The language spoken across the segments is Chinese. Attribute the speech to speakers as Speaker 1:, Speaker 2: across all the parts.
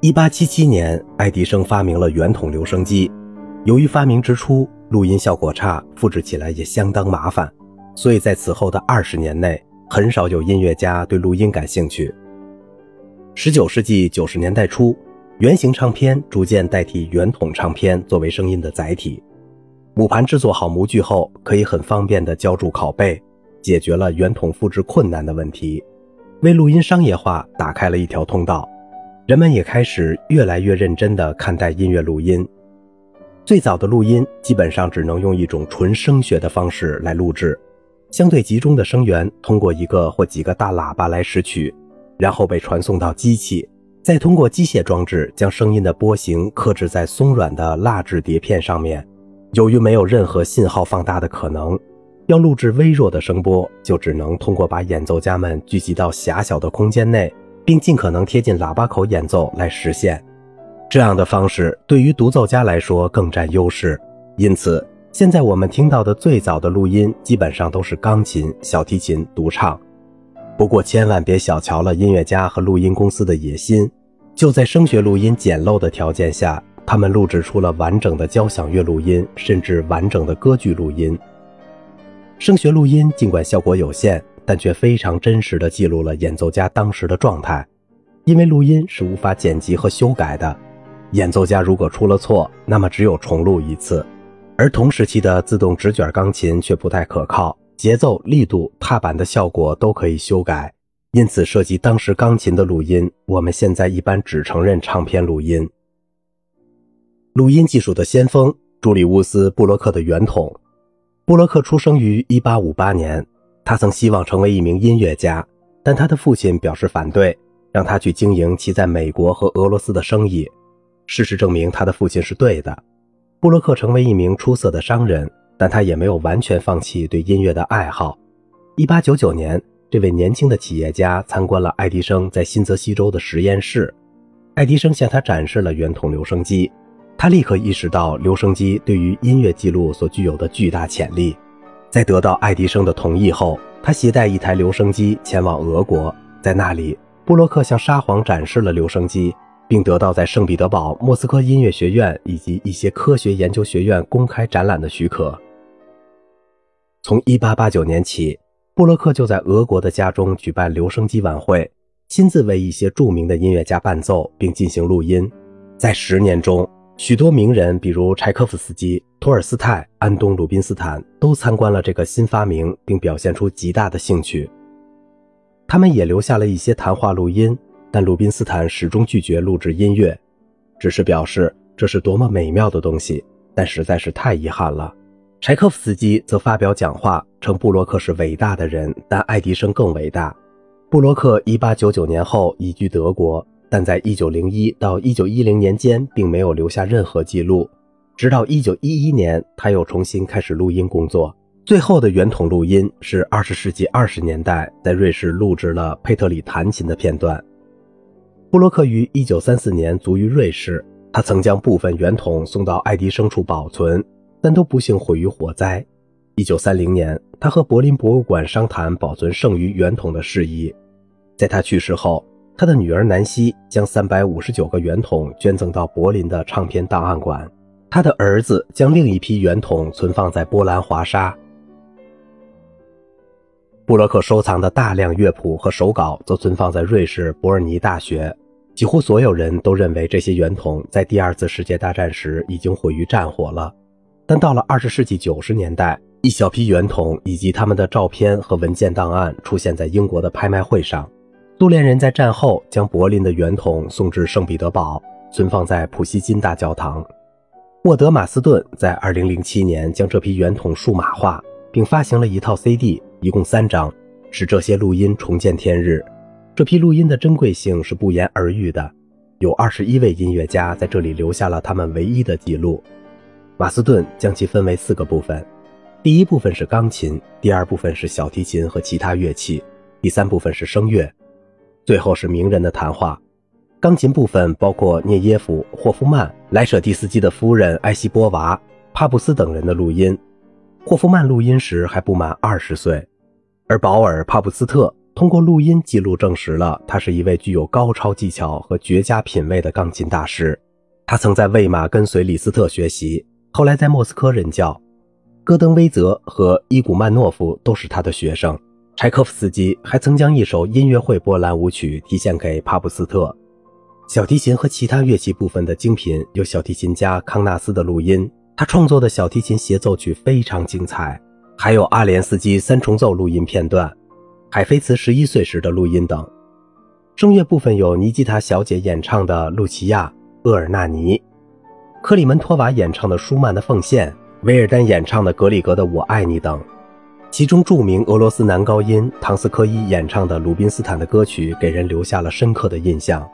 Speaker 1: 一八七七年，爱迪生发明了圆筒留声机。由于发明之初录音效果差，复制起来也相当麻烦，所以在此后的二十年内，很少有音乐家对录音感兴趣。十九世纪九十年代初，圆形唱片逐渐代替圆筒唱片作为声音的载体。母盘制作好模具后，可以很方便地浇筑拷贝，解决了圆筒复制困难的问题，为录音商业化打开了一条通道。人们也开始越来越认真地看待音乐录音。最早的录音基本上只能用一种纯声学的方式来录制，相对集中的声源通过一个或几个大喇叭来拾取，然后被传送到机器，再通过机械装置将声音的波形刻制在松软的蜡制碟片上面。由于没有任何信号放大的可能，要录制微弱的声波，就只能通过把演奏家们聚集到狭小的空间内，并尽可能贴近喇叭口演奏来实现。这样的方式对于独奏家来说更占优势。因此，现在我们听到的最早的录音基本上都是钢琴、小提琴独唱。不过，千万别小瞧了音乐家和录音公司的野心，就在声学录音简陋的条件下。他们录制出了完整的交响乐录音，甚至完整的歌剧录音。声学录音尽管效果有限，但却非常真实地记录了演奏家当时的状态。因为录音是无法剪辑和修改的，演奏家如果出了错，那么只有重录一次。而同时期的自动直卷钢琴却不太可靠，节奏、力度、踏板的效果都可以修改。因此，涉及当时钢琴的录音，我们现在一般只承认唱片录音。录音技术的先锋朱里乌斯·布洛克的圆筒。布洛克出生于1858年，他曾希望成为一名音乐家，但他的父亲表示反对，让他去经营其在美国和俄罗斯的生意。事实证明，他的父亲是对的。布洛克成为一名出色的商人，但他也没有完全放弃对音乐的爱好。1899年，这位年轻的企业家参观了爱迪生在新泽西州的实验室，爱迪生向他展示了圆筒留声机。他立刻意识到留声机对于音乐记录所具有的巨大潜力，在得到爱迪生的同意后，他携带一台留声机前往俄国，在那里，布洛克向沙皇展示了留声机，并得到在圣彼得堡莫斯科音乐学院以及一些科学研究学院公开展览的许可。从1889年起，布洛克就在俄国的家中举办留声机晚会，亲自为一些著名的音乐家伴奏并进行录音，在十年中。许多名人，比如柴可夫斯基、托尔斯泰、安东·鲁宾斯坦，都参观了这个新发明，并表现出极大的兴趣。他们也留下了一些谈话录音，但鲁宾斯坦始终拒绝录制音乐，只是表示这是多么美妙的东西，但实在是太遗憾了。柴可夫斯基则发表讲话，称布洛克是伟大的人，但爱迪生更伟大。布洛克1899年后移居德国。但在1901到1910年间，并没有留下任何记录。直到1911年，他又重新开始录音工作。最后的圆筒录音是20世纪20年代在瑞士录制了佩特里弹琴的片段。布洛克于1934年卒于瑞士。他曾将部分圆筒送到爱迪生处保存，但都不幸毁于火灾。1930年，他和柏林博物馆商谈保存剩余圆筒的事宜。在他去世后。他的女儿南希将三百五十九个圆筒捐赠到柏林的唱片档案馆，他的儿子将另一批圆筒存放在波兰华沙。布洛克收藏的大量乐谱和手稿则存放在瑞士伯尔尼大学。几乎所有人都认为这些圆筒在第二次世界大战时已经毁于战火了，但到了二十世纪九十年代，一小批圆筒以及他们的照片和文件档案出现在英国的拍卖会上。苏联人在战后将柏林的圆筒送至圣彼得堡，存放在普希金大教堂。沃德马斯顿在2007年将这批圆筒数码化，并发行了一套 CD，一共三张，使这些录音重见天日。这批录音的珍贵性是不言而喻的，有21位音乐家在这里留下了他们唯一的记录。马斯顿将其分为四个部分：第一部分是钢琴，第二部分是小提琴和其他乐器，第三部分是声乐。最后是名人的谈话，钢琴部分包括涅耶夫、霍夫曼、莱舍蒂斯基的夫人埃西波娃、帕布斯等人的录音。霍夫曼录音时还不满二十岁，而保尔·帕布斯特通过录音记录证实了他是一位具有高超技巧和绝佳品味的钢琴大师。他曾在魏玛跟随李斯特学习，后来在莫斯科任教。戈登威泽和伊古曼诺夫都是他的学生。柴可夫斯基还曾将一首音乐会波兰舞曲提献给帕布斯特。小提琴和其他乐器部分的精品有小提琴家康纳斯的录音，他创作的小提琴协奏曲非常精彩。还有阿连斯基三重奏录音片段，海菲茨十一岁时的录音等。声乐部分有尼基塔小姐演唱的《露琪亚》。厄尔纳尼、克里门托娃演唱的舒曼的《奉献》，威尔丹演唱的格里格的《我爱你》等。其中著名俄罗斯男高音唐斯科伊演唱的鲁宾斯坦的歌曲给人留下了深刻的印象，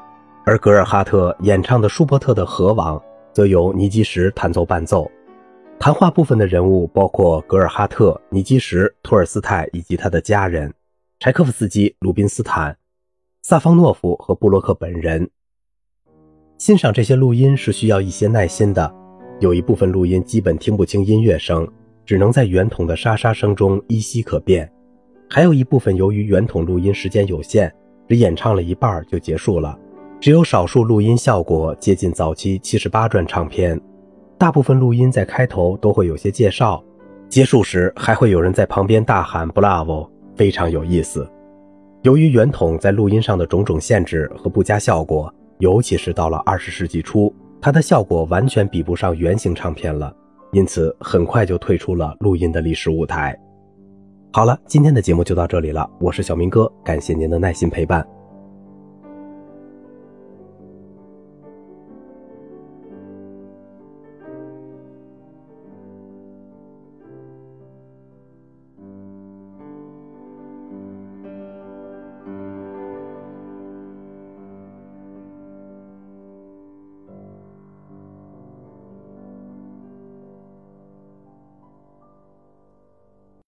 Speaker 1: 而格尔哈特演唱的舒伯特的《河王》则由尼基什弹奏伴奏。谈话部分的人物包括格尔哈特、尼基什、托尔斯泰以及他的家人，柴可夫斯基、鲁宾斯坦、萨方诺夫和布洛克本人。欣赏这些录音是需要一些耐心的，有一部分录音基本听不清音乐声，只能在圆筒的沙沙声中依稀可辨；还有一部分由于圆筒录音时间有限，只演唱了一半就结束了，只有少数录音效果接近早期七十八转唱片。大部分录音在开头都会有些介绍，结束时还会有人在旁边大喊 “Bravo”，非常有意思。由于圆筒在录音上的种种限制和不佳效果。尤其是到了二十世纪初，它的效果完全比不上圆形唱片了，因此很快就退出了录音的历史舞台。好了，今天的节目就到这里了，我是小明哥，感谢您的耐心陪伴。